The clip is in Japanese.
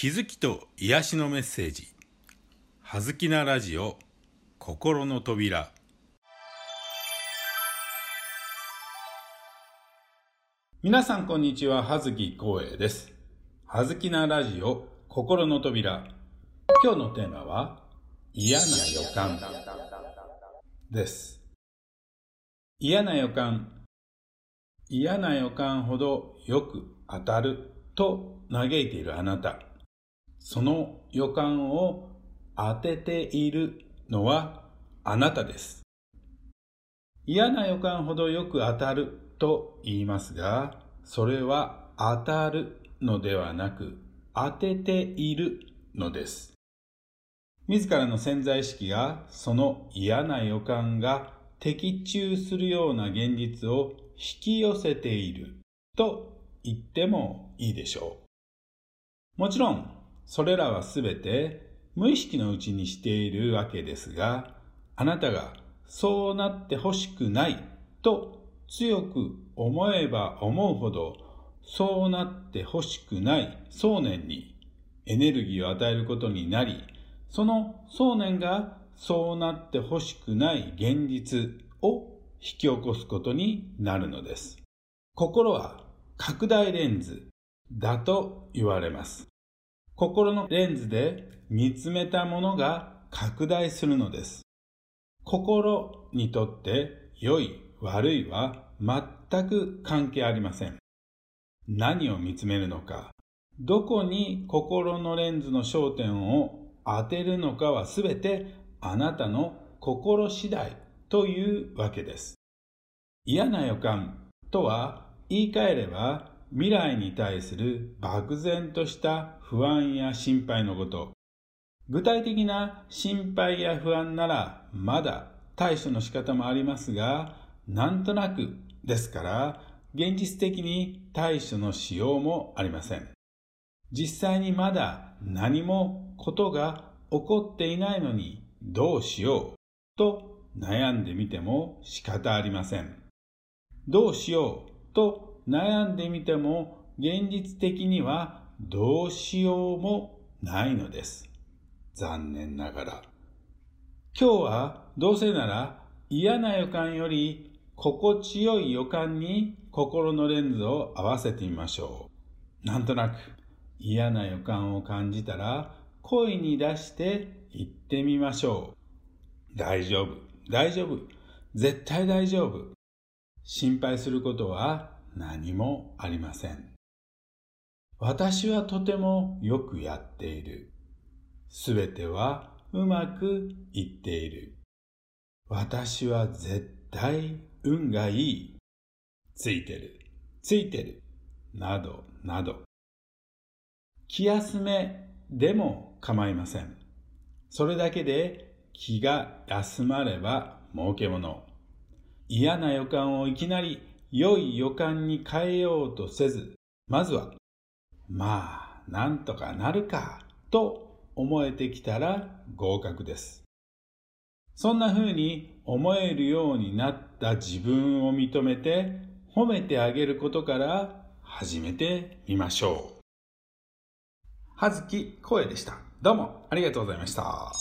気づきと癒しのメッセージ「はずきなラジオ心の扉」皆さんこんにちは。葉月光栄です。はずきなラジオ心の扉。今日のテーマは嫌な予感。です。嫌な予感。嫌な予感ほどよく当たると嘆いているあなた。その予感を当てているのはあなたです嫌な予感ほどよく当たると言いますがそれは当たるのではなく当てているのです自らの潜在意識がその嫌な予感が的中するような現実を引き寄せていると言ってもいいでしょう。もちろん、それらはすべて無意識のうちにしているわけですが、あなたがそうなってほしくないと強く思えば思うほど、そうなってほしくない想念にエネルギーを与えることになり、その想念がそうなってほしくない現実を引き起こすことになるのです。心は拡大レンズだと言われます。心のレンズで見つめたものが拡大するのです。心にとって良い悪いは全く関係ありません。何を見つめるのか、どこに心のレンズの焦点を当てるのかはすべてあなたの心次第というわけです。嫌な予感とは言い換えれば未来に対する漠然とした不安や心配のこと。具体的な心配や不安ならまだ対処の仕方もありますが、なんとなくですから現実的に対処のしようもありません。実際にまだ何もことが起こっていないのにどうしようと悩んでみても仕方ありません。どうしようと悩んでみても現実的にはどうしようもないのです。残念ながら。今日はどうせなら嫌な予感より心地よい予感に心のレンズを合わせてみましょう。なんとなく嫌な予感を感じたら声に出して言ってみましょう。大丈夫、大丈夫、絶対大丈夫。心配することは何もありません。私はとてもよくやっている。すべてはうまくいっている。私は絶対運がいい。ついてる、ついてる、などなど。気休めでも構いません。それだけで気が休まれば儲けもの。嫌な予感をいきなり良い予感に変えようとせず、まずは、まあ、なんとかなるか、と思えてきたら合格です。そんな風に思えるようになった自分を認めて褒めてあげることから始めてみましょう。はずき声でした。どうもありがとうございました。